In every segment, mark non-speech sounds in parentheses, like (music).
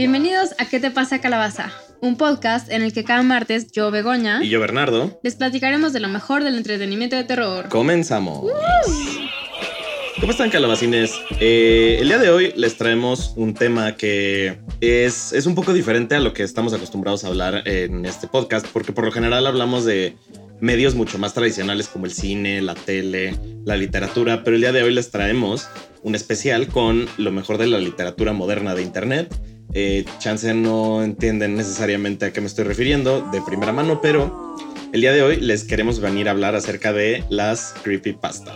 Bienvenidos a ¿Qué te pasa calabaza? Un podcast en el que cada martes yo, Begoña, Y yo, Bernardo, les platicaremos de lo mejor del entretenimiento de terror. comenzamos. ¿Cómo están, calabacines? Eh, el día de hoy les traemos un tema que es, es un poco diferente a lo que estamos acostumbrados a hablar en este podcast, porque por lo general hablamos de medios mucho más tradicionales como el cine, la tele, la literatura, pero el día de hoy les traemos un especial con lo mejor de la literatura moderna de Internet. Eh, chance no entienden necesariamente a qué me estoy refiriendo de primera mano, pero el día de hoy les queremos venir a hablar acerca de las creepypastas.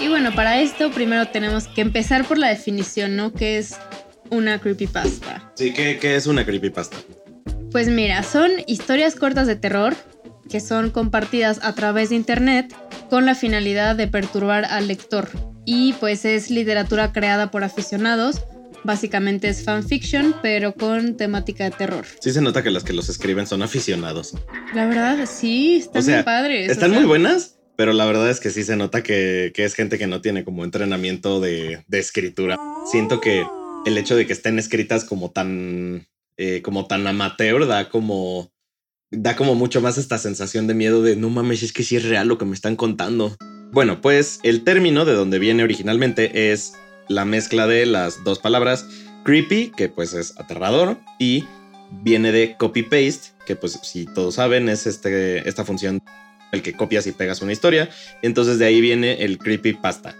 Y bueno, para esto primero tenemos que empezar por la definición, ¿no? ¿Qué es una creepypasta? Sí, ¿qué, qué es una creepypasta? Pues mira, son historias cortas de terror que son compartidas a través de internet con la finalidad de perturbar al lector. Y pues es literatura creada por aficionados. Básicamente es fanfiction, pero con temática de terror. Sí se nota que las que los escriben son aficionados. La verdad, sí, están O sea, bien padres. Están o sea, muy buenas, pero la verdad es que sí se nota que, que es gente que no tiene como entrenamiento de, de escritura. Siento que el hecho de que estén escritas como tan, eh, como tan amateur da como, da como mucho más esta sensación de miedo de no mames, es que sí es real lo que me están contando. Bueno, pues el término de donde viene originalmente es la mezcla de las dos palabras creepy, que pues es aterrador, y viene de copy-paste, que pues si todos saben es este, esta función el que copias y pegas una historia. Entonces de ahí viene el creepypasta.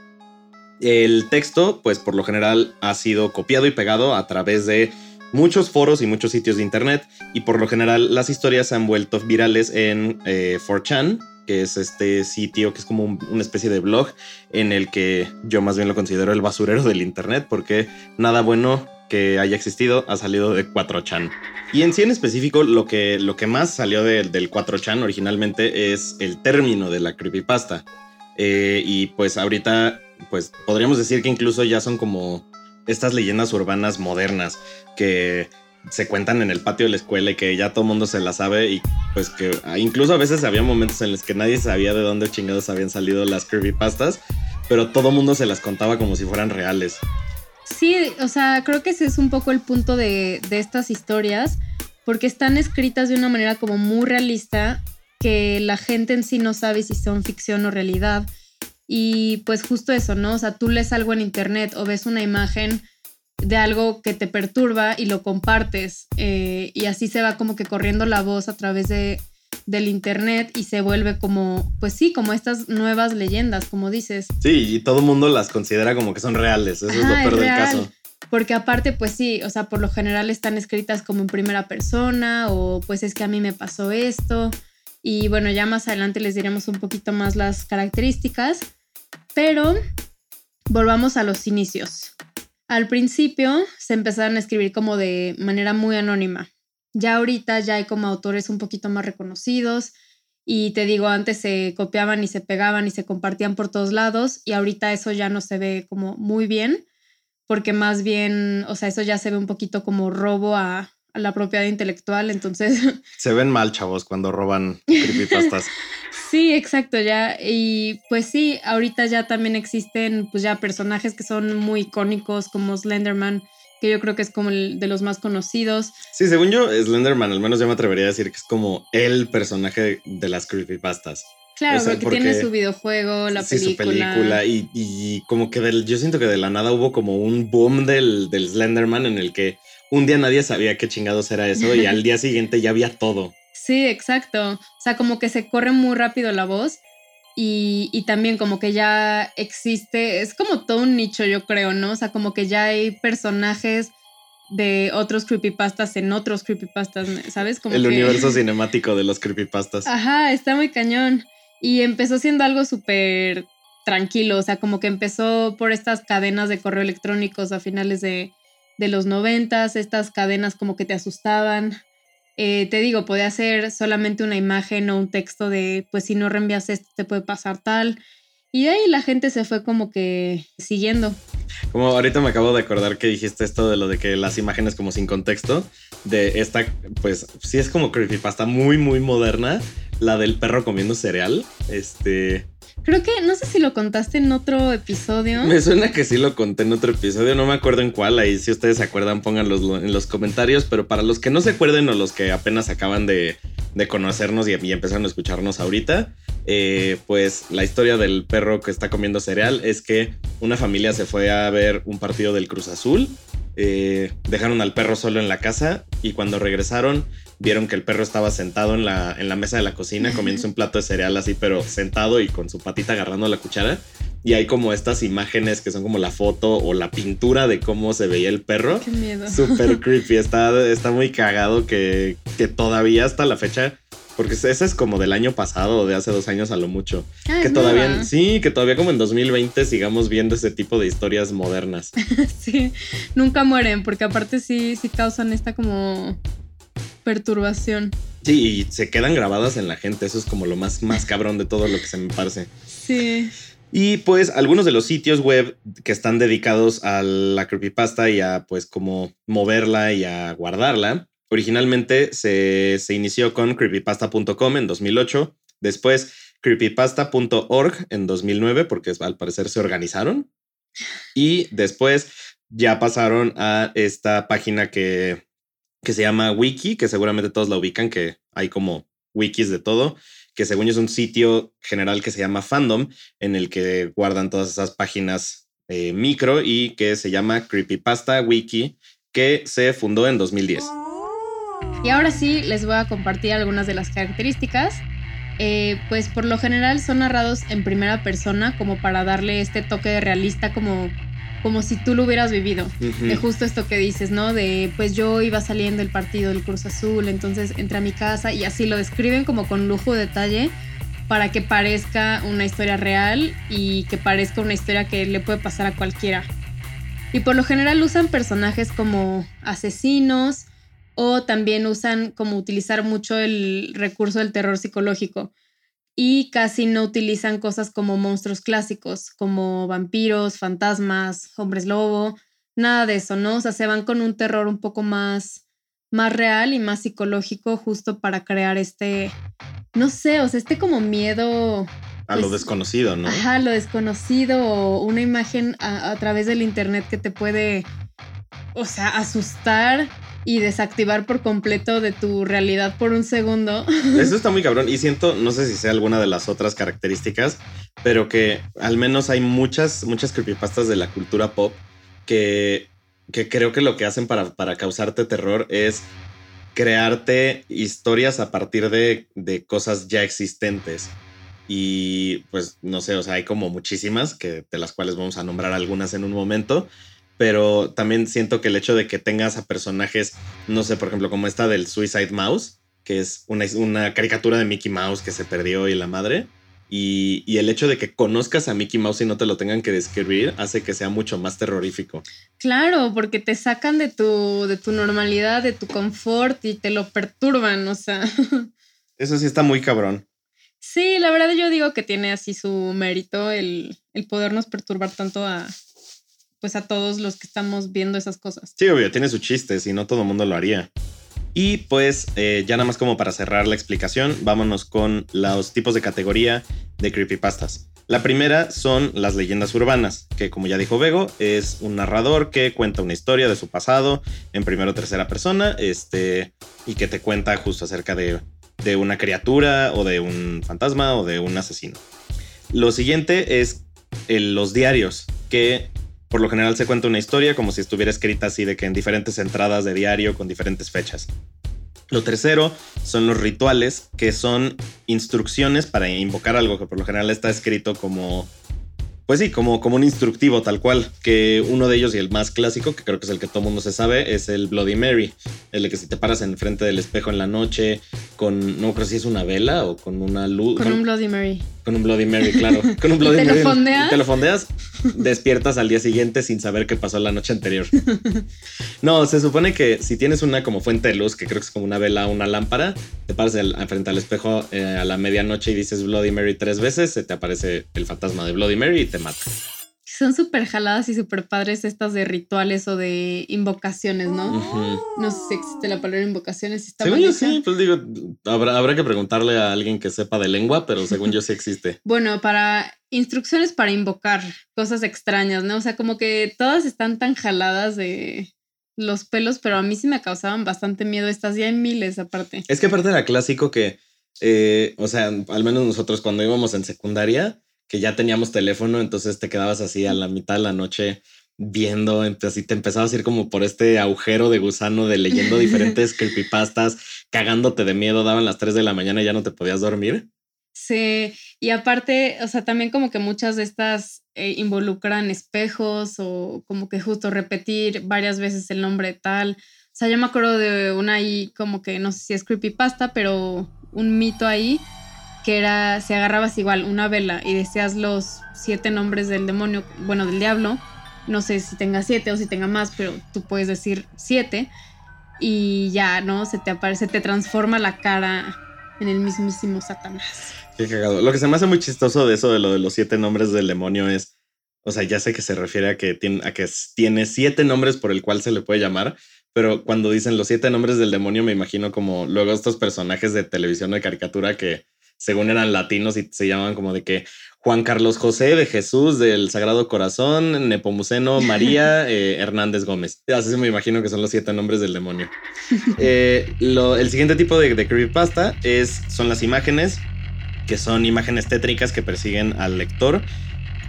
El texto, pues por lo general ha sido copiado y pegado a través de muchos foros y muchos sitios de internet y por lo general las historias se han vuelto virales en eh, 4chan, que es este sitio que es como un- una especie de blog en el que yo más bien lo considero el basurero del internet porque nada bueno que haya existido ha salido de 4chan. Y en sí en específico lo que, lo que más salió del- del 4chan originalmente es el término de la creepypasta. Eh, y pues ahorita pues podríamos decir que incluso ya son como estas leyendas urbanas modernas que se cuentan en el patio de la escuela y que ya todo el mundo se la sabe y pues que ah, incluso a veces había momentos en los que nadie sabía de dónde chingados habían salido las creepypastas, pero todo el mundo se las contaba como si fueran reales. Sí, o sea, creo que ese es un poco el punto de, de estas historias, porque están escritas de una manera como muy realista, que la gente en sí no sabe si son ficción o realidad. Y pues justo eso, ¿no? O sea, tú lees algo en internet o ves una imagen de algo que te perturba y lo compartes. eh, y así se va como que corriendo la voz a través de, del internet y se vuelve como, pues sí, como estas nuevas leyendas, como dices. Sí, y todo el mundo las considera como que son reales, eso es lo es peor del caso. Porque aparte, pues sí, o sea, por lo general están escritas como en primera persona o pues es que a mí me pasó esto. Y bueno, ya más adelante les diremos un poquito más las características. Pero volvamos a los inicios. Al principio se empezaron a escribir como de manera muy anónima. Ya ahorita ya hay como autores un poquito más reconocidos. Y te digo, antes se copiaban y se pegaban y se compartían por todos lados. Y ahorita eso ya no se ve como muy bien porque más bien, o sea, eso ya se ve un poquito como robo a, a la propiedad intelectual, entonces, Se ven mal, chavos, cuando roban creepypastas. (laughs) sí, exacto, ya, y pues sí, ahorita ya también existen, pues ya personajes que son muy icónicos como Slenderman, que yo creo que es como el de los más conocidos. Sí, según yo, Slenderman, al menos yo me atrevería a decir que es como el personaje de las creepypastas. Claro, O sea, porque, tiene su videojuego, la sí, película. su película. Y, y como que del, yo siento que de la nada hubo como un boom del, del Slenderman en el que un día nadie sabía qué chingados era eso y (laughs) al día siguiente ya había todo. Sí, exacto. O sea, como que se corre muy rápido la voz y, y también como que ya existe, es como todo un nicho, yo creo, ¿no? O sea, como que ya hay personajes de otros creepypastas en otros creepypastas, ¿sabes? Como el que- universo (laughs) cinemático de los creepypastas. Ajá, está muy cañón. Y empezó siendo algo súper tranquilo, o sea, como que empezó por estas cadenas de correo electrónicos a finales de, de los noventas, estas cadenas como que te asustaban. Eh, te digo, podía ser solamente una imagen o un texto de, pues si no reenvías esto te puede pasar tal. Y de ahí la gente se fue como que siguiendo. Como ahorita me acabo de acordar que dijiste esto de lo de que las imágenes como sin contexto. De esta, pues sí es como creepypasta muy, muy moderna, la del perro comiendo cereal. Este. Creo que no sé si lo contaste en otro episodio. Me suena que sí lo conté en otro episodio, no me acuerdo en cuál. Ahí si ustedes se acuerdan, pónganlo en los comentarios. Pero para los que no se acuerden o los que apenas acaban de, conocernos y, y, empezaron a escucharnos ahorita, eh, pues la historia del perro que está comiendo cereal es que una familia se fue a ver un partido del Cruz Azul. Eh, dejaron al perro solo en la casa y cuando regresaron vieron que el perro estaba sentado en la, en la mesa de la cocina comiendo un plato de cereal así, pero sentado y con su patita agarrando la cuchara. Y hay como estas imágenes que son como la foto o la pintura de cómo se veía el perro. Qué miedo. Súper (laughs) creepy. Está, está muy cagado que, que todavía hasta la fecha porque ese es como del año pasado o de hace dos años a lo mucho. Ah, que todavía, sí, que todavía como en 2020 sigamos viendo ese tipo de historias modernas. (laughs) sí, nunca mueren, porque aparte sí, sí causan esta como perturbación. Sí, y se quedan grabadas en la gente. Eso es como lo más, más cabrón de todo lo que se me parece. Sí. Y pues algunos de los sitios web que están dedicados a la creepypasta y a pues como moverla y a guardarla. Originalmente se, se inició con creepypasta.com en 2008. Después creepypasta.org en 2009 porque al parecer se organizaron. Y después ya pasaron a esta página que que se llama Wiki, que seguramente todos la ubican, que hay como wikis de todo, que según yo es un sitio general que se llama Fandom, en el que guardan todas esas páginas eh, micro y que se llama Creepypasta Wiki, que se fundó en 2010. Y ahora sí, les voy a compartir algunas de las características. Eh, pues por lo general son narrados en primera persona como para darle este toque de realista como como si tú lo hubieras vivido. De justo esto que dices, ¿no? De pues yo iba saliendo el partido del Cruz Azul, entonces entré a mi casa y así lo describen como con lujo de detalle para que parezca una historia real y que parezca una historia que le puede pasar a cualquiera. Y por lo general usan personajes como asesinos o también usan como utilizar mucho el recurso del terror psicológico y casi no utilizan cosas como monstruos clásicos, como vampiros, fantasmas, hombres lobo, nada de eso, ¿no? O sea, se van con un terror un poco más, más real y más psicológico justo para crear este, no sé, o sea, este como miedo. A lo pues, desconocido, ¿no? Ajá, lo desconocido o una imagen a, a través del internet que te puede, o sea, asustar y desactivar por completo de tu realidad por un segundo. (laughs) Eso está muy cabrón y siento, no sé si sea alguna de las otras características, pero que al menos hay muchas, muchas creepypastas de la cultura pop que, que creo que lo que hacen para, para causarte terror es crearte historias a partir de, de cosas ya existentes. Y pues no sé, o sea, hay como muchísimas que de las cuales vamos a nombrar algunas en un momento, pero también siento que el hecho de que tengas a personajes, no sé, por ejemplo, como esta del Suicide Mouse, que es una, una caricatura de Mickey Mouse que se perdió y la madre, y, y, el hecho de que conozcas a Mickey Mouse y no te lo tengan que describir hace que sea mucho más terrorífico. Claro, porque te sacan de tu, de tu normalidad, de tu confort y te lo perturban, o sea. (laughs) Eso sí está muy cabrón. Sí, la verdad yo digo que tiene así su mérito el, el podernos perturbar tanto a, pues a todos los que estamos viendo esas cosas. Sí, obvio, tiene su chiste, si no todo el mundo lo haría. Y pues eh, ya nada más como para cerrar la explicación, vámonos con los tipos de categoría de creepypastas. La primera son las leyendas urbanas, que como ya dijo Vego, es un narrador que cuenta una historia de su pasado en primera o tercera persona, este, y que te cuenta justo acerca de, de una criatura o de un fantasma o de un asesino. Lo siguiente es los diarios, que por lo general se cuenta una historia como si estuviera escrita así de que en diferentes entradas de diario con diferentes fechas. Lo tercero son los rituales, que son instrucciones para invocar algo que por lo general está escrito como pues sí, como, como un instructivo tal cual, que uno de ellos y el más clásico, que creo que es el que todo mundo se sabe, es el Bloody Mary, el de que si te paras en frente del espejo en la noche con, no creo si es una vela o con una luz. Con, un Bloody Mary. Con un Bloody Mary, claro. Con un Bloody ¿Te Mary. Lo fondeas? Te lo fondeas, despiertas al día siguiente sin saber qué pasó la noche anterior. (laughs) no, se supone que si tienes una como fuente de luz, que creo que es como una vela o una lámpara, te paras frente al espejo eh, a la medianoche y dices Bloody Mary tres veces, se te aparece el fantasma de Bloody Mary y te mata. Son súper jaladas y súper padres estas de rituales o de invocaciones, ¿no? No sé si existe la palabra invocaciones. Está según yo sí, pues digo, habrá, habrá que preguntarle a alguien que sepa de lengua, pero según yo sí existe. (laughs) bueno, para instrucciones para invocar cosas extrañas, ¿no? O sea, como que todas están tan jaladas de los pelos, pero a mí sí me causaban bastante miedo estas, ya hay miles aparte. Es que aparte era clásico que, eh, o sea, al menos nosotros cuando íbamos en secundaria, que ya teníamos teléfono, entonces te quedabas así a la mitad de la noche viendo, así te empezabas a ir como por este agujero de gusano de leyendo (laughs) diferentes creepypastas, cagándote de miedo, daban las 3 de la mañana y ya no te podías dormir. Sí, y aparte, o sea, también como que muchas de estas eh, involucran espejos o como que justo repetir varias veces el nombre tal. O sea, yo me acuerdo de una ahí como que no sé si es creepypasta, pero un mito ahí que era, si agarrabas igual una vela y decías los siete nombres del demonio, bueno, del diablo, no sé si tenga siete o si tenga más, pero tú puedes decir siete y ya, ¿no? Se te aparece, te transforma la cara en el mismísimo Satanás. Qué cagado. Lo que se me hace muy chistoso de eso de lo de los siete nombres del demonio es, o sea, ya sé que se refiere a que tiene, a que tiene siete nombres por el cual se le puede llamar, pero cuando dicen los siete nombres del demonio me imagino como luego estos personajes de televisión de caricatura que según eran latinos y se llamaban como de que Juan Carlos José de Jesús del Sagrado Corazón, Nepomuceno (laughs) María eh, Hernández Gómez. Así me imagino que son los siete nombres del demonio. Eh, el siguiente tipo de, de creepypasta es, son las imágenes, que son imágenes tétricas que persiguen al lector.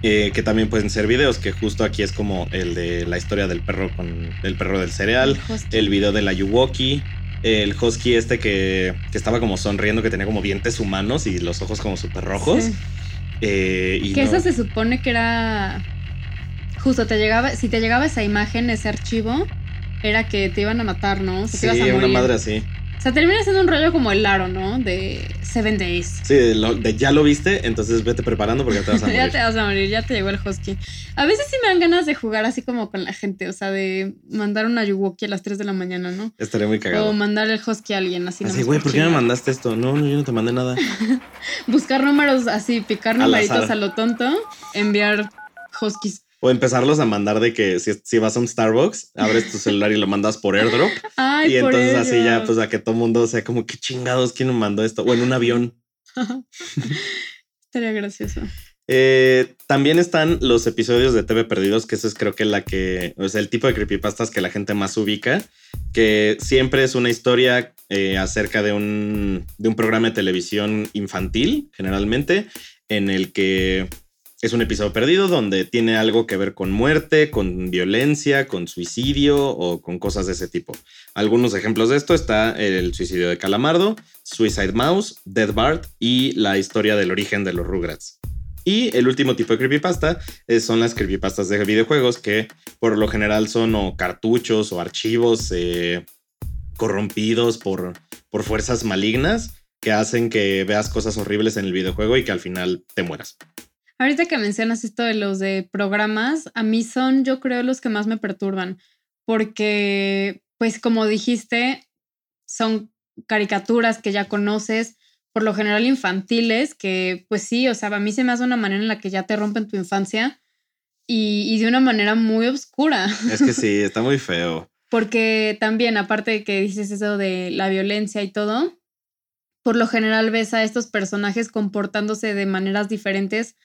Eh, que también pueden ser videos, que justo aquí es como el de la historia del perro con el perro del cereal, el, video de la Yuwoki, el husky este que, estaba como sonriendo, que tenía como dientes humanos y los ojos como súper rojos. Eh, y que eso se supone que era... Justo te llegaba, si te llegaba esa imagen, ese archivo, era que te iban a matar, ¿no? sí, una madre así. O sea, termina siendo un rollo como el aro, ¿no? De Seven Days. Sí, de, ya lo viste, entonces vete preparando porque te vas a (laughs) morir. ya te vas a morir, ya te llegó el husky. A veces sí me dan ganas de jugar así como con la gente, o sea, de mandar una Yuwoki a las 3 de la mañana, ¿no? Estaría muy cagado. O mandar el husky a alguien así. Así, güey, ¿por qué me mandaste esto? No, no, yo no te mandé nada. (laughs) Buscar números así, picar numeritos a lo tonto, enviar huskies. O empezarlos a mandar de que si, vas a un Starbucks, abres tu celular y lo mandas por airdrop. (laughs) y entonces así ya, pues a que todo mundo sea como, qué chingados, ¿quién me mandó esto? O en un avión. (laughs) Estaría gracioso. Eh, también están los episodios de TV Perdidos, que eso es creo que la que, o sea, el tipo de creepypastas que la gente más ubica, que siempre es una historia eh, acerca de un, de un programa de televisión infantil, generalmente, en el que es un episodio perdido donde tiene algo que ver con muerte, con violencia, con suicidio o con cosas de ese tipo. Algunos ejemplos de esto está el suicidio de Calamardo, Suicide Mouse, Dead Bart y la historia del origen de los Rugrats. Y el último tipo de creepypasta eh, son las creepypastas de videojuegos que por lo general son o cartuchos o archivos eh, corrompidos por, por fuerzas malignas que hacen que veas cosas horribles en el videojuego y que al final te mueras. Ahorita que mencionas esto de los de programas, a mí son, yo creo, los que más me perturban, porque, pues como dijiste, son caricaturas que ya conoces, por lo general infantiles, que pues sí, o sea, a mí se me hace una manera en la que ya te rompen tu infancia y, de una manera muy oscura. Es que sí, (laughs) está muy feo. Porque también, aparte de que dices eso de la violencia y todo, por lo general ves a estos personajes comportándose de maneras diferentes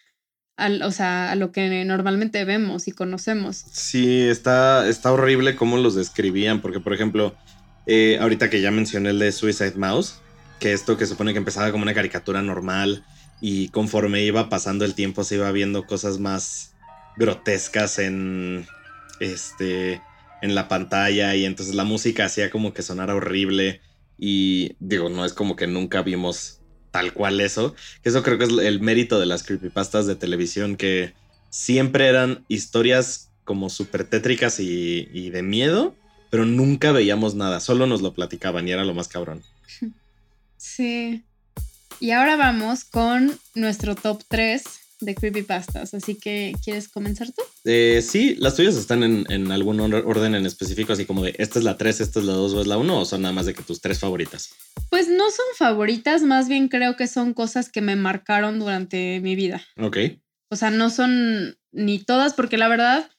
o sea, a lo que normalmente vemos y conocemos. Sí, está, está horrible cómo los describían, porque por ejemplo, eh, ahorita que ya mencioné el de Suicide Mouse, que esto que supone que empezaba como una caricatura normal y conforme iba pasando el tiempo se iba viendo cosas más grotescas en este en la pantalla y entonces la música hacía como que sonara horrible y digo, no es como que nunca vimos tal cual eso. Eso creo que es el mérito de las creepypastas de televisión, que siempre eran historias como súper tétricas y, de miedo, pero nunca veíamos nada, solo nos lo platicaban y era lo más cabrón. (laughs) Sí. Y ahora vamos con nuestro top 3 de creepypastas. Así que, ¿quieres comenzar tú? Eh, sí, las tuyas están en, algún orden en específico, así como de esta es la 3, esta es la 2 o es la 1, o son nada más de que tus tres favoritas. Pues no son favoritas, más bien creo que son cosas que me marcaron durante mi vida. Ok. O sea, no son ni todas, porque la verdad,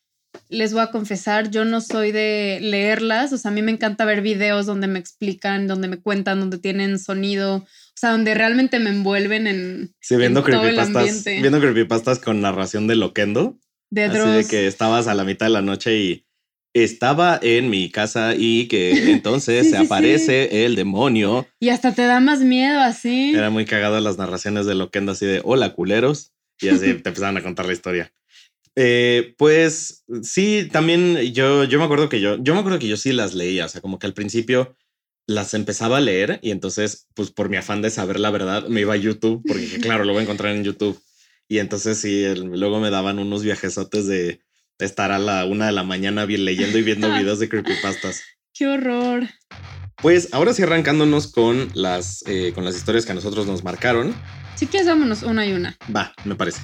les voy a confesar, yo no soy de leerlas, o sea, a mí me encanta ver videos donde me explican, donde me cuentan, donde tienen sonido, o sea, donde realmente me envuelven en... Sí, viendo en todo el ambiente. viendo creepypastas con narración de Loquendo. De Así de que estabas a la mitad de la noche y estaba en mi casa y que (laughs) entonces Sí, se sí, aparece el demonio. Y hasta te da más miedo así. Era muy cagado las narraciones de Loquendo así de hola culeros y así (laughs) te empezaban a contar la historia. Eh, pues sí, también yo, yo me acuerdo que yo, yo me acuerdo que yo sí las leía, o sea, como que al principio las empezaba a leer y entonces, pues por mi afán de saber la verdad, me iba a YouTube porque dije, (laughs) claro, lo voy a encontrar en YouTube. Y entonces sí, el- luego me daban unos viajesotes de, de estar a la una de la mañana bien leyendo y viendo (laughs) videos de creepypastas. Qué horror. Pues ahora sí arrancándonos con las, eh, con las historias que a nosotros nos marcaron. Si quieres, vámonos una y una. Va, me parece.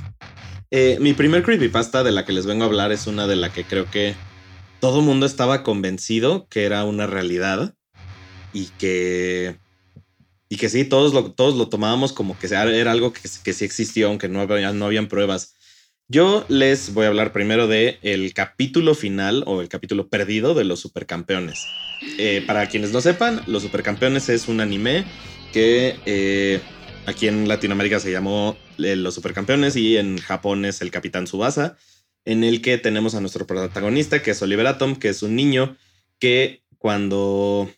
Eh, mi primer creepypasta de la que les vengo a hablar es una de la que creo que todo mundo estaba convencido que era una realidad y que y que sí, todos lo, todos lo tomábamos como que era algo que, que sí existió, aunque no, había, no habían pruebas. Yo les voy a hablar primero de el capítulo final o el capítulo perdido de los supercampeones. Eh, para quienes no sepan, los supercampeones es un anime que eh, aquí en Latinoamérica se llamó Los Supercampeones y en Japón es el Capitán Subasa, en el que tenemos a nuestro protagonista, que es Oliver Atom, que es un niño que cuando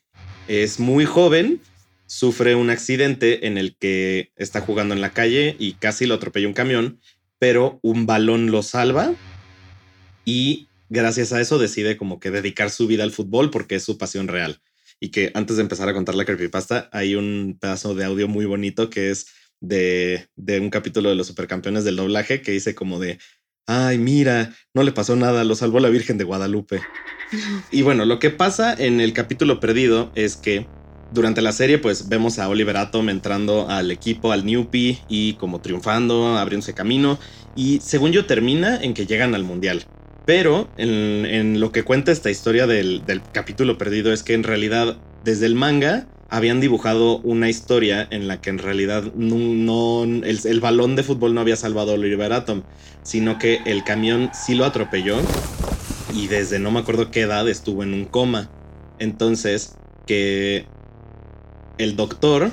es muy joven sufre un accidente en el que está jugando en la calle y casi lo atropella un camión, pero un balón lo salva y gracias a eso decide como que dedicar su vida al fútbol porque es su pasión real. Y que antes de empezar a contar la creepypasta, hay un pedazo de audio muy bonito que es de, de un capítulo de los supercampeones del doblaje que dice como de, ay, mira, no le pasó nada, lo salvó la Virgen de Guadalupe. (laughs) Y bueno, lo que pasa en el capítulo perdido es que durante la serie pues vemos a Oliver Atom entrando al equipo, al Newpie y como triunfando, abriéndose camino y según yo termina en que llegan al Mundial. Pero en, en lo que cuenta esta historia del, del capítulo perdido es que en realidad desde el manga habían dibujado una historia en la que en realidad no, el, el balón de fútbol no había salvado a Oliver Atom, sino que el camión sí lo atropelló y desde no me acuerdo qué edad estuvo en un coma. Entonces, que el doctor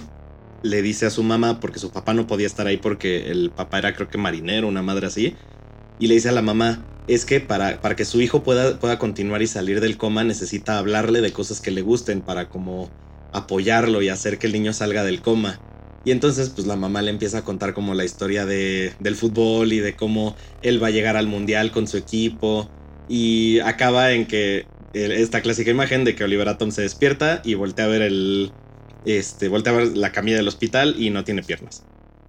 le dice a su mamá, porque su papá no podía estar ahí porque el papá era creo que marinero, una madre así, y le dice a la mamá, es que para, para que su hijo pueda, pueda continuar y salir del coma necesita hablarle de cosas que le gusten para como apoyarlo y hacer que el niño salga del coma. Y entonces pues la mamá le empieza a contar como la historia de, del fútbol y de cómo él va a llegar al mundial con su equipo y acaba en que eh, esta clásica imagen de que Oliver Atom se despierta y voltea a ver el este voltea a ver la camilla del hospital y no tiene piernas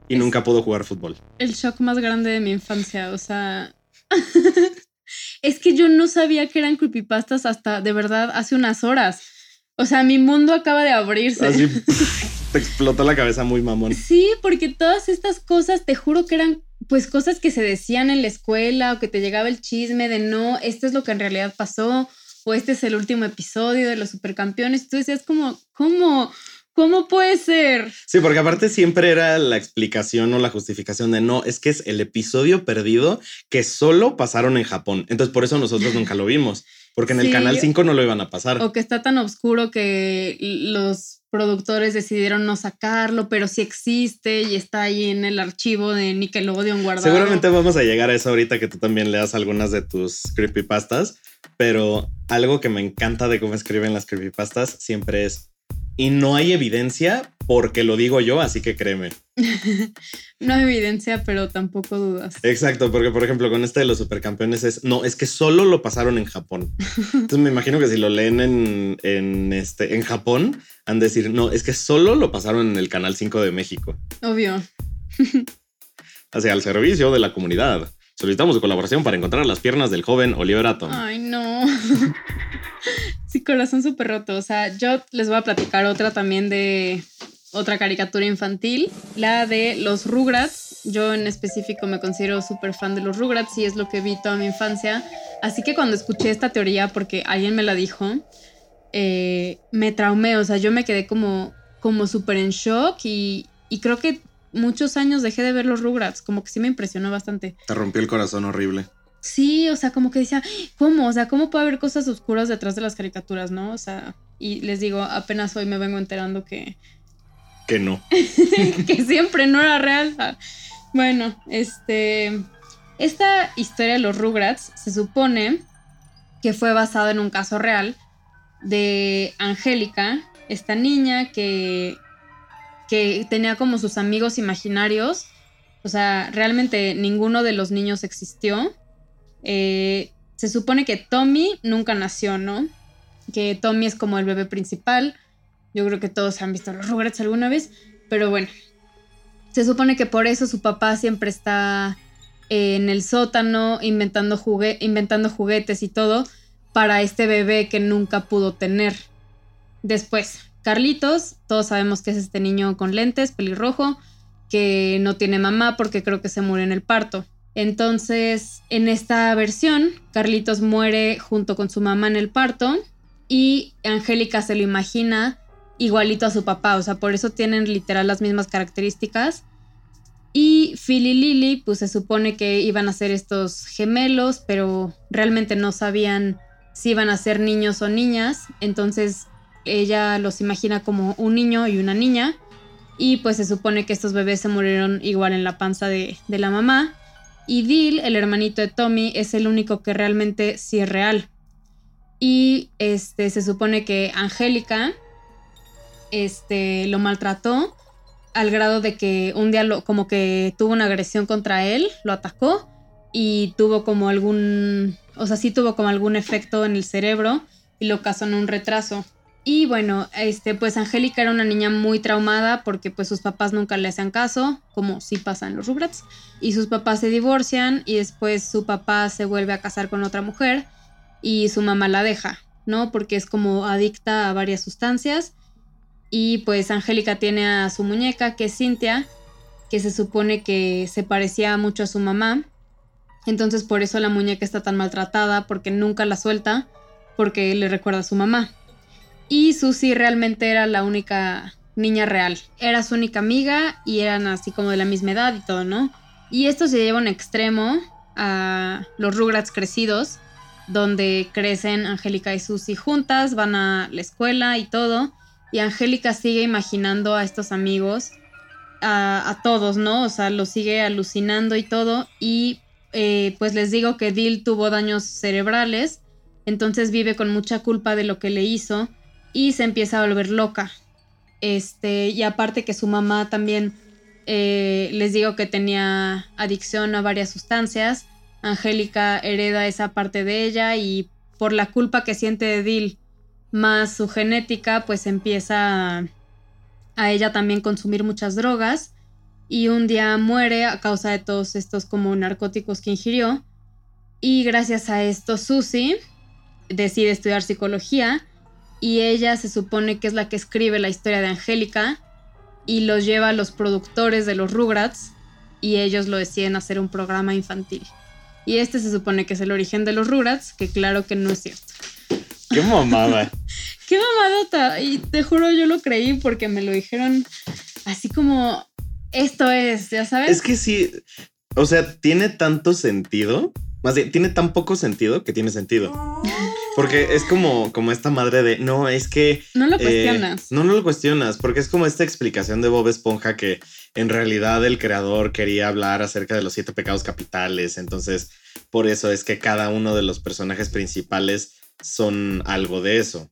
y Es- nunca pudo jugar fútbol. El shock más grande de mi infancia, o sea... (laughs) es que yo no sabía que eran creepypastas hasta de verdad hace unas horas. O sea, mi mundo acaba de abrirse. Así (laughs) te explotó la cabeza muy mamón. Sí, porque todas estas cosas, te juro que eran pues cosas que se decían en la escuela o que te llegaba el chisme de no, esto es lo que en realidad pasó o este es el último episodio de los supercampeones. Tú decías como, ¿cómo? ¿Cómo puede ser? Sí, porque aparte siempre era la explicación o la justificación de no, es que es el episodio perdido que solo pasaron en Japón. Entonces por eso nosotros nunca lo vimos, porque en el canal 5 no lo iban a pasar. O que está tan oscuro que los productores decidieron no sacarlo, pero sí existe y está ahí en el archivo de Nickelodeon guardado. Seguramente vamos a llegar a eso ahorita que tú también leas algunas de tus creepypastas, pero algo que me encanta de cómo escriben las creepypastas siempre es, y no hay evidencia porque lo digo yo, así que créeme. (laughs) No hay evidencia, pero tampoco dudas. Exacto, porque por ejemplo con este de los supercampeones es, no, es que solo lo pasaron en Japón. Entonces me imagino que si lo leen en, en, este, en Japón, han de decir, no, es que solo lo pasaron en el Canal 5 de México. Obvio. (laughs) Hacia el servicio de la comunidad. Solicitamos su colaboración para encontrar las piernas del joven Oliver Atom. Ay, no. (laughs) sí, corazón súper roto. O sea, yo les voy a platicar otra también de otra caricatura infantil, la de los Rugrats. Yo en específico me considero súper fan de los Rugrats y es lo que vi toda mi infancia. Así que cuando escuché esta teoría, porque alguien me la dijo, eh, me traumé. O sea, yo me quedé como, como súper en shock y, y creo que muchos años dejé de ver los Rugrats. Como que sí me impresionó bastante. Te rompió el corazón horrible. Sí, o sea, como que decía, ¿cómo? O sea, ¿cómo puede haber cosas oscuras detrás de las caricaturas, no? O sea, y les digo, apenas hoy me vengo enterando que... Que no. (laughs) que siempre no era real. Ah, bueno, este... Esta historia de los Rugrats se supone que fue basada en un caso real de Angélica, esta niña que, que tenía como sus amigos imaginarios. O sea, realmente ninguno de los niños existió. Eh, se supone que Tommy nunca nació, ¿no? Que Tommy es como el bebé principal. Yo creo que todos han visto los Rugrats alguna vez. Pero bueno, se supone que por eso su papá siempre está en el sótano inventando, inventando juguetes y todo para este bebé que nunca pudo tener. Después, Carlitos, todos sabemos que es este niño con lentes, pelirrojo, que no tiene mamá porque creo que se murió en el parto. Entonces, en esta versión, Carlitos muere junto con su mamá en el parto y Angélica se lo imagina igualito a su papá, o sea, por eso tienen literal las mismas características. Y Phil y Lily, pues se supone que iban a ser estos gemelos, pero realmente no sabían si iban a ser niños o niñas. Entonces ella los imagina como un niño y una niña. Y pues se supone que estos bebés se murieron igual en la panza de, la mamá. Y Bill, el hermanito de Tommy, es el único que realmente sí es real. Y este, se supone que Angélica este, lo maltrató al grado de que un día como que tuvo una agresión contra él, lo atacó y tuvo como algún, o sea, sí tuvo como algún efecto en el cerebro y lo casó en un retraso. Y bueno, este, pues Angélica era una niña muy traumada porque pues sus papás nunca le hacían caso, como sí pasa en los Rugrats, y sus papás se divorcian y después su papá se vuelve a casar con otra mujer y su mamá la deja, ¿no? Porque es como adicta a varias sustancias y pues Angélica tiene a su muñeca, que es Cintia, que se supone que se parecía mucho a su mamá. Entonces por eso la muñeca está tan maltratada, porque nunca la suelta, porque le recuerda a su mamá. Y Susie realmente era la única niña real. Era su única amiga y eran así como de la misma edad y todo, ¿no? Y esto se lleva a un extremo a los Rugrats crecidos, donde crecen Angélica y Susie juntas, van a la escuela y todo. Y Angélica sigue imaginando a estos amigos, a, todos, ¿no? O sea, lo sigue alucinando y todo. Y eh, pues les digo que Dil tuvo daños cerebrales, entonces vive con mucha culpa de lo que le hizo y se empieza a volver loca. Este, y aparte que su mamá también, eh, les digo que tenía adicción a varias sustancias, Angélica hereda esa parte de ella y por la culpa que siente de Dil más su genética, pues empieza a, ella también consumir muchas drogas y un día muere a causa de todos estos como narcóticos que ingirió. Y gracias a esto Susie decide estudiar psicología y ella se supone que es la que escribe la historia de Angélica y los lleva a los productores de los Rugrats y ellos lo deciden hacer un programa infantil. Y este se supone que es el origen de los Rugrats, que claro que no es cierto. Qué mamada. (laughs) Qué mamadota. Y te juro, yo lo creí porque me lo dijeron así como esto es, ya sabes. Es que sí, o sea, tiene tanto sentido. Más bien, tiene tan poco sentido que tiene sentido. Porque es como, como esta madre de no, es que. No lo eh, cuestionas. no, no lo cuestionas, porque es como esta explicación de Bob Esponja que en realidad el creador quería hablar acerca de los siete pecados capitales. Entonces, por eso es que cada uno de los personajes principales son algo de eso.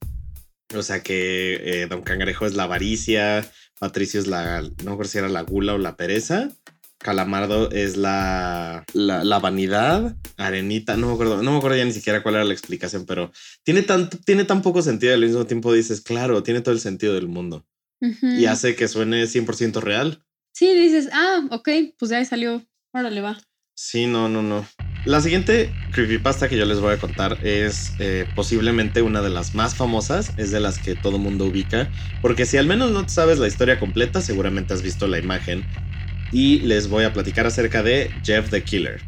O sea que eh, Don Cangrejo es la avaricia, Patricio es la, no recuerdo si era la gula o la pereza, Calamardo es la, la, vanidad, Arenita, no me acuerdo, no me acuerdo ya ni siquiera cuál era la explicación, pero tiene tan, tiene tan poco sentido y al mismo tiempo dices, claro, tiene todo el sentido del mundo. Y hace que suene 100% real. Sí, dices, ah, ok, pues ya salió, órale va. Sí, no, no, no. La siguiente creepypasta que yo les voy a contar es eh, posiblemente una de las más famosas, es de las que todo mundo ubica, porque si al menos no sabes la historia completa, seguramente has visto la imagen. Y les voy a platicar acerca de Jeff the Killer.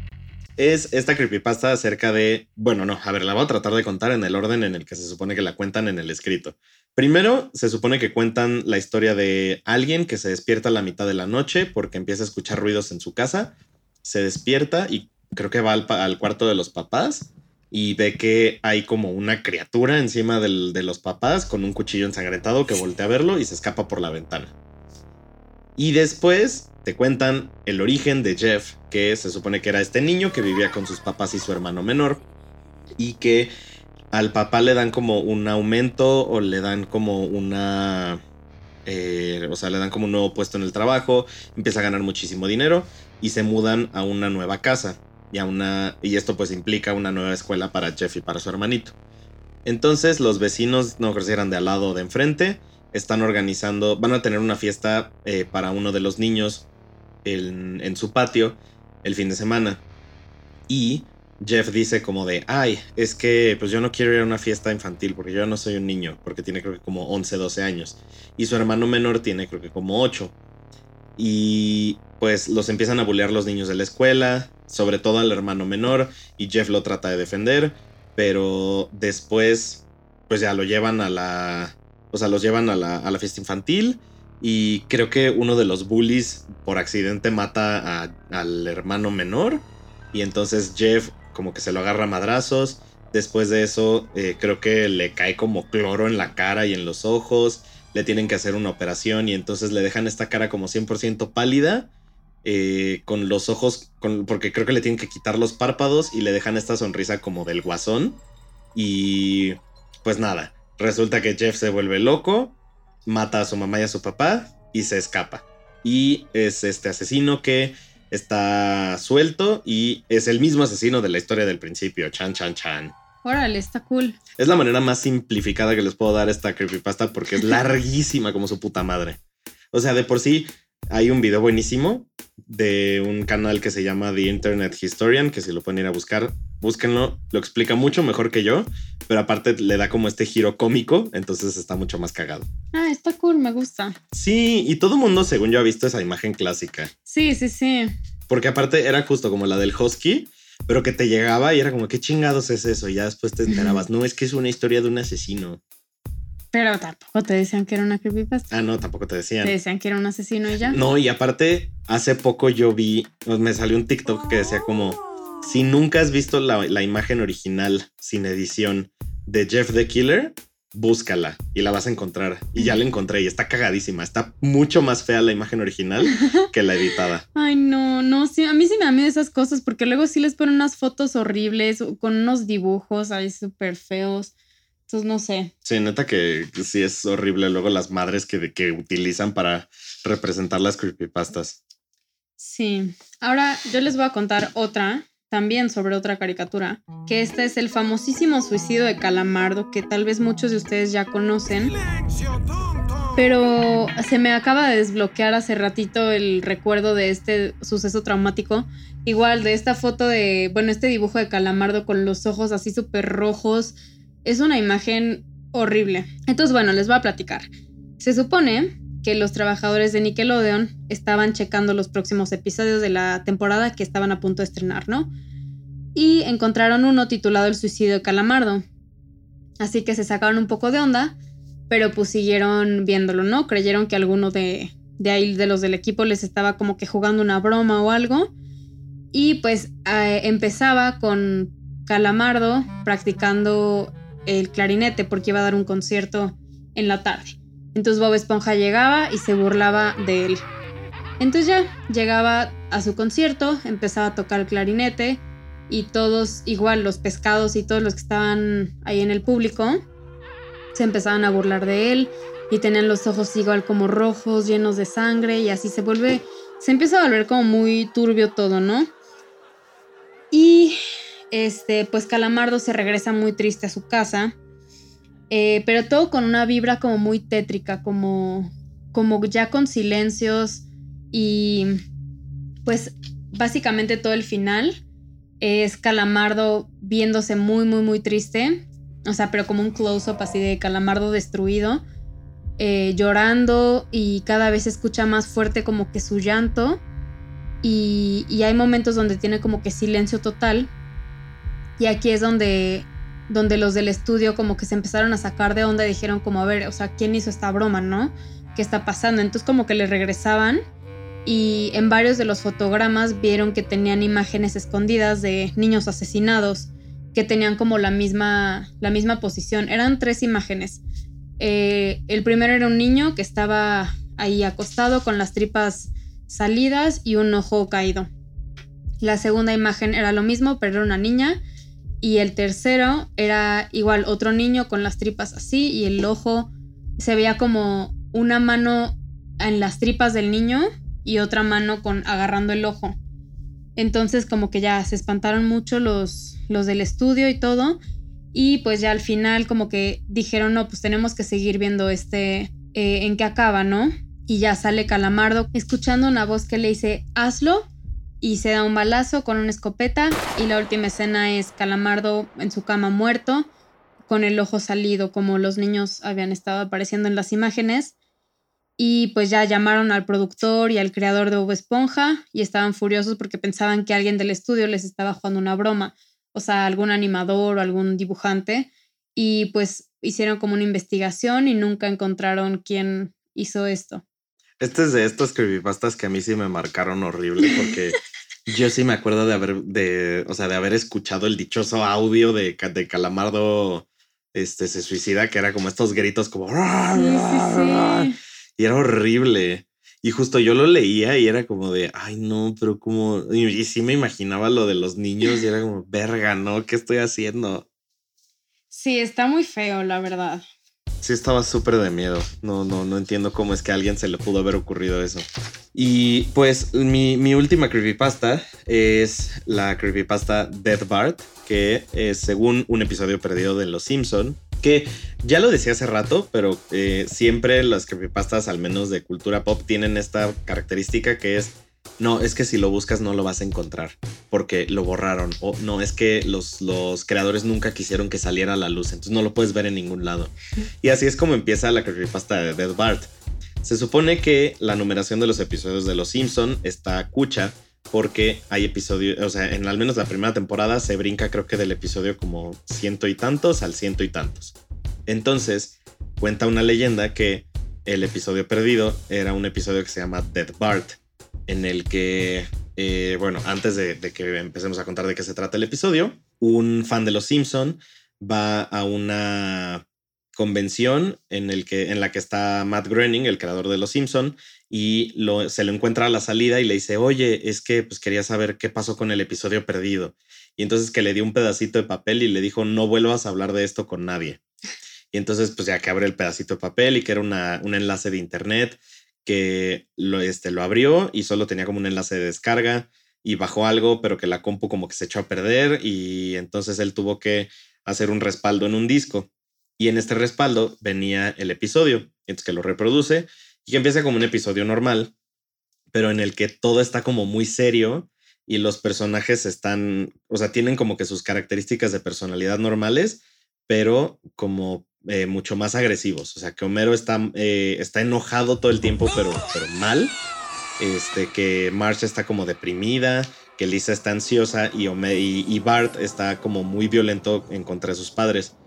Es esta creepypasta acerca de, bueno, no, a ver, la voy a tratar de contar en el orden en el que se supone que la cuentan en el escrito. Primero, se supone que cuentan la historia de alguien que se despierta a la mitad de la noche porque empieza a escuchar ruidos en su casa, se despierta y creo que va al, cuarto de los papás y ve que hay como una criatura encima de los papás con un cuchillo ensangrentado que voltea a verlo y se escapa por la ventana. Y después te cuentan el origen de Jeff, que se supone que era este niño que vivía con sus papás y su hermano menor y que al papá le dan como un aumento o le dan como una... Eh, o sea, le dan como un nuevo puesto en el trabajo, empieza a ganar muchísimo dinero y se mudan a una nueva casa y a una y esto pues implica una nueva escuela para Jeff y para su hermanito. Entonces los vecinos no eran de al lado o de enfrente, están organizando, van a tener una fiesta eh, para uno de los niños en, su patio el fin de semana y Jeff dice como de, ay, es que pues yo no quiero ir a una fiesta infantil porque yo no soy un niño, porque tiene creo que como 11, 12 años. Y su hermano menor tiene creo que como 8. Y pues los empiezan a bullear los niños de la escuela, sobre todo al hermano menor, y Jeff lo trata de defender, pero después pues ya lo llevan a la... O sea, los llevan a la, a la fiesta infantil y creo que uno de los bullies por accidente mata al hermano menor. Y entonces Jeff como que se lo agarra a madrazos. Después de eso, eh, creo que le cae como cloro en la cara y en los ojos. Le tienen que hacer una operación y entonces le dejan esta cara como 100% pálida. Eh, con los ojos, porque creo que le tienen que quitar los párpados y le dejan esta sonrisa como del guasón. Y pues nada, resulta que Jeff se vuelve loco, mata a su mamá y a su papá y se escapa. Y es este asesino que está suelto y es el mismo asesino de la historia del principio, Chan Chan Chan. Órale, está cool. Es la manera más simplificada que les puedo dar esta creepypasta porque es (laughs) larguísima como su puta madre. O sea, de por sí hay un video buenísimo de un canal que se llama The Internet Historian, que si lo pueden ir a buscar, búsquenlo, lo explica mucho mejor que yo, pero aparte le da como este giro cómico, entonces está mucho más cagado. Ah, está cool, me gusta. Sí, y todo el mundo, según yo, ha visto esa imagen clásica. Sí, sí, sí. Porque aparte era justo como la del Husky, pero que te llegaba y era como, ¿qué chingados es eso? Y ya después te enterabas, no, es que es una historia de un asesino. Pero tampoco te decían que era una creepypasta. Ah, no, tampoco te decían. Te decían que era un asesino y ya. No, y aparte, hace poco yo vi, me salió un TikTok que decía como, si nunca has visto la, imagen original sin edición de Jeff the Killer, búscala y la vas a encontrar. Y ya la encontré y está cagadísima. Está mucho más fea la imagen original que la editada. (laughs) Ay, no, no, sí, a mí sí me da miedo esas cosas porque luego sí les ponen unas fotos horribles con unos dibujos ahí súper feos. Entonces, no sé. Sí, neta que sí es horrible luego las madres que, que utilizan para representar las creepypastas. Sí. Ahora yo les voy a contar otra, también sobre otra caricatura, que este es el famosísimo suicidio de Calamardo, que tal vez muchos de ustedes ya conocen. Pero se me acaba de desbloquear hace ratito el recuerdo de este suceso traumático. Igual de esta foto de, bueno, este dibujo de Calamardo con los ojos así súper rojos es una imagen horrible. Entonces, bueno, les voy a platicar. Se supone que los trabajadores de Nickelodeon estaban checando los próximos episodios de la temporada que estaban a punto de estrenar, ¿no? Y encontraron uno titulado El suicidio de Calamardo. Así que se sacaron un poco de onda, pero pues siguieron viéndolo, ¿no? Creyeron que alguno de, de ahí, de los del equipo, les estaba como que jugando una broma o algo. Y pues empezaba con Calamardo practicando el clarinete porque iba a dar un concierto en la tarde. Entonces Bob Esponja llegaba y se burlaba de él. Entonces ya llegaba a su concierto, empezaba a tocar el clarinete y todos, igual los pescados y todos los que estaban ahí en el público, se empezaban a burlar de él y tenían los ojos igual como rojos, llenos de sangre y así se vuelve, se empieza a volver como muy turbio todo, ¿no? Y este, pues Calamardo se regresa muy triste a su casa, eh, pero todo con una vibra como muy tétrica, como, como ya con silencios y pues básicamente todo el final es Calamardo viéndose muy, muy, muy triste, o sea, pero como un close-up así de Calamardo destruido, eh, llorando y cada vez escucha más fuerte como que su llanto. Y, y, hay momentos donde tiene como que silencio total y aquí es donde, donde los del estudio como que se empezaron a sacar de onda y dijeron como, a ver, o sea, ¿quién hizo esta broma, no? ¿Qué está pasando? Entonces como que le regresaban y en varios de los fotogramas vieron que tenían imágenes escondidas de niños asesinados que tenían como la misma, la misma posición. Eran tres imágenes. Eh, el primero era un niño que estaba ahí acostado con las tripas salidas y un ojo caído. La segunda imagen era lo mismo, pero era una niña. Y el tercero era igual otro niño con las tripas así y el ojo se veía como una mano en las tripas del niño y otra mano con agarrando el ojo. Entonces como que ya se espantaron mucho los, los del estudio y todo. Y pues ya al final como que dijeron, no, pues tenemos que seguir viendo este, eh, en qué acaba, ¿no? Y ya sale Calamardo escuchando una voz que le dice, hazlo. Y se da un balazo con una escopeta. Y la última escena es Calamardo en su cama muerto, con el ojo salido, como los niños habían estado apareciendo en las imágenes. Y pues ya llamaron al productor y al creador de Bob Esponja y estaban furiosos porque pensaban que alguien del estudio les estaba jugando una broma, o sea, algún animador o algún dibujante. Y pues hicieron como una investigación y nunca encontraron quién hizo esto. Este es de estos creepypastas que a mí sí me marcaron horrible porque (laughs) yo sí me acuerdo de haber, de, o sea, de haber escuchado el dichoso audio de, de Calamardo este, se suicida, que era como estos gritos como... Sí, sí, y era horrible. Y justo yo lo leía y era como de, ay no, pero como, y, sí me imaginaba lo de los niños y era como, verga, ¿no? ¿Qué estoy haciendo? Sí, está muy feo, la verdad. Sí, estaba súper de miedo. No, no, no entiendo cómo es que a alguien se le pudo haber ocurrido eso. Y pues mi, mi última creepypasta es la creepypasta Dead Bart, que es según un episodio perdido de Los Simpson, que ya lo decía hace rato, pero eh, siempre las creepypastas, al menos de cultura pop, tienen esta característica que es, no, es que si lo buscas no lo vas a encontrar, porque lo borraron, o no, es que los, los creadores nunca quisieron que saliera a la luz, entonces no lo puedes ver en ningún lado. Y así es como empieza la creepypasta de Dead Bart. Se supone que la numeración de los episodios de Los Simpson está cucha, porque hay episodios, o sea, en al menos la primera temporada se brinca creo que del episodio como ciento y tantos al ciento y tantos. Entonces, cuenta una leyenda que el episodio perdido era un episodio que se llama Dead Bart, en el que, eh, bueno, antes de, de, que empecemos a contar de qué se trata el episodio, un fan de Los Simpson va a una convención en, el que, en la que está Matt Groening, el creador de Los Simpson, y se lo encuentra a la salida y le dice, oye, es que pues quería saber qué pasó con el episodio perdido. Y entonces que le dio un pedacito de papel y le dijo, no vuelvas a hablar de esto con nadie. Y entonces pues ya que abre el pedacito de papel y que era una, un enlace de internet que lo, este, lo abrió y solo tenía como un enlace de descarga y bajó algo, pero que la compu como que se echó a perder y entonces él tuvo que hacer un respaldo en un disco. Y en este respaldo venía el episodio, entonces que lo reproduce y que empieza como un episodio normal, pero en el que todo está como muy serio y los personajes están, o sea, tienen como que sus características de personalidad normales, pero como eh, mucho más agresivos. O sea, que Homero está, eh, está enojado todo el tiempo, pero, pero mal. Este, que Marge está como deprimida, que Lisa está ansiosa y, y, y Bart está como muy violento en contra de sus padres.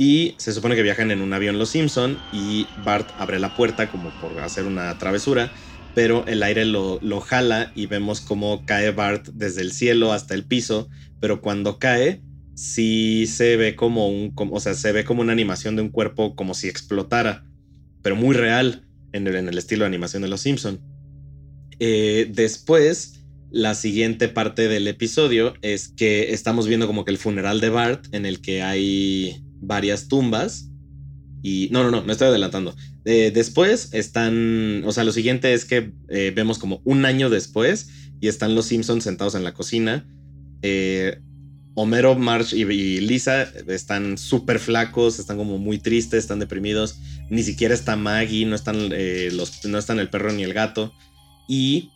Y se supone que viajan en un avión los Simpson y Bart abre la puerta como por hacer una travesura, pero el aire lo, lo jala y vemos cómo cae Bart desde el cielo hasta el piso, pero cuando cae sí se ve como un, o sea, se ve como una animación de un cuerpo como si explotara, pero muy real en el, en el estilo de animación de los Simpson. Eh, después, la siguiente parte del episodio es que estamos viendo como que el funeral de Bart en el que hay varias tumbas. Y no, no, no, me estoy adelantando. Eh, después están, o sea, lo siguiente es que eh, vemos como un año después y están los Simpsons sentados en la cocina. Eh, Homero, Marge y, Lisa están súper flacos, están como muy tristes, están deprimidos. Ni siquiera está Maggie, no están, los, no están el perro ni el gato. Y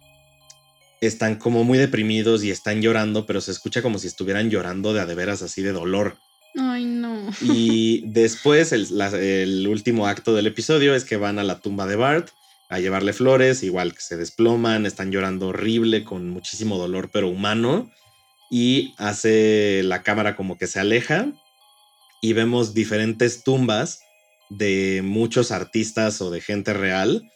están como muy deprimidos y están llorando, pero se escucha como si estuvieran llorando de a de veras así de dolor. Ay, no. Y después, el, último acto del episodio es que van a la tumba de Bart a llevarle flores, igual que se desploman, están llorando horrible, con muchísimo dolor, pero humano. Y hace la cámara como que se aleja y vemos diferentes tumbas de muchos artistas o de gente real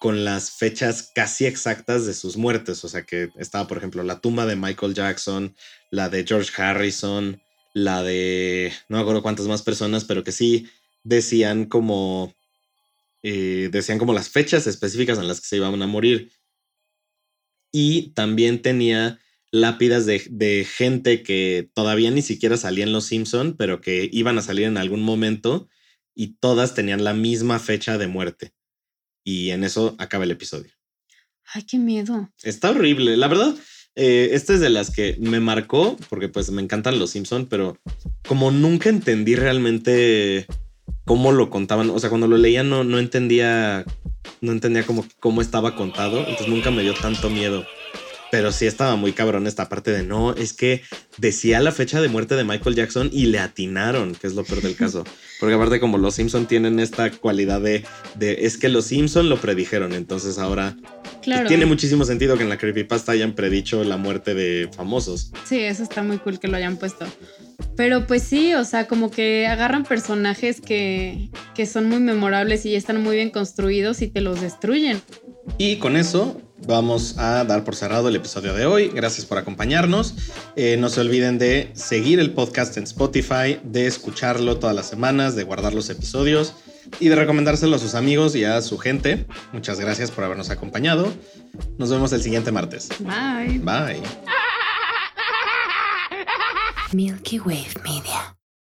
con las fechas casi exactas de sus muertes. O sea que estaba, por ejemplo, la tumba de Michael Jackson, la de George Harrison, la de no me acuerdo cuántas más personas, pero que sí decían como eh, decían como las fechas específicas en las que se iban a morir. Y también tenía lápidas de, de, gente que todavía ni siquiera salía en Los Simpson, pero que iban a salir en algún momento y todas tenían la misma fecha de muerte. Y en eso acaba el episodio. Ay, qué miedo. Está horrible. La verdad, eh, esta es de las que me marcó, porque pues me encantan Los Simpson, pero como nunca entendí realmente cómo lo contaban, o sea, cuando lo leía no, no entendía, no entendía cómo, cómo estaba contado, entonces nunca me dio tanto miedo. Pero sí estaba muy cabrón esta parte de no, es que decía la fecha de muerte de Michael Jackson y le atinaron, que es lo peor del caso. (laughs) Porque aparte como los Simpson tienen esta cualidad de, de es que los Simpson lo predijeron, entonces ahora claro. tiene muchísimo sentido que en la creepypasta hayan predicho la muerte de famosos. Sí, eso está muy cool que lo hayan puesto. Pero pues sí, o sea, como que agarran personajes que, que son muy memorables y están muy bien construidos y te los destruyen. Y con eso vamos a dar por cerrado el episodio de hoy. Gracias por acompañarnos. Eh, no se olviden de seguir el podcast en Spotify, de escucharlo todas las semanas, de guardar los episodios y de recomendárselo a sus amigos y a su gente. Muchas gracias por habernos acompañado. Nos vemos el siguiente martes. Bye. Bye. Milky Wave Media.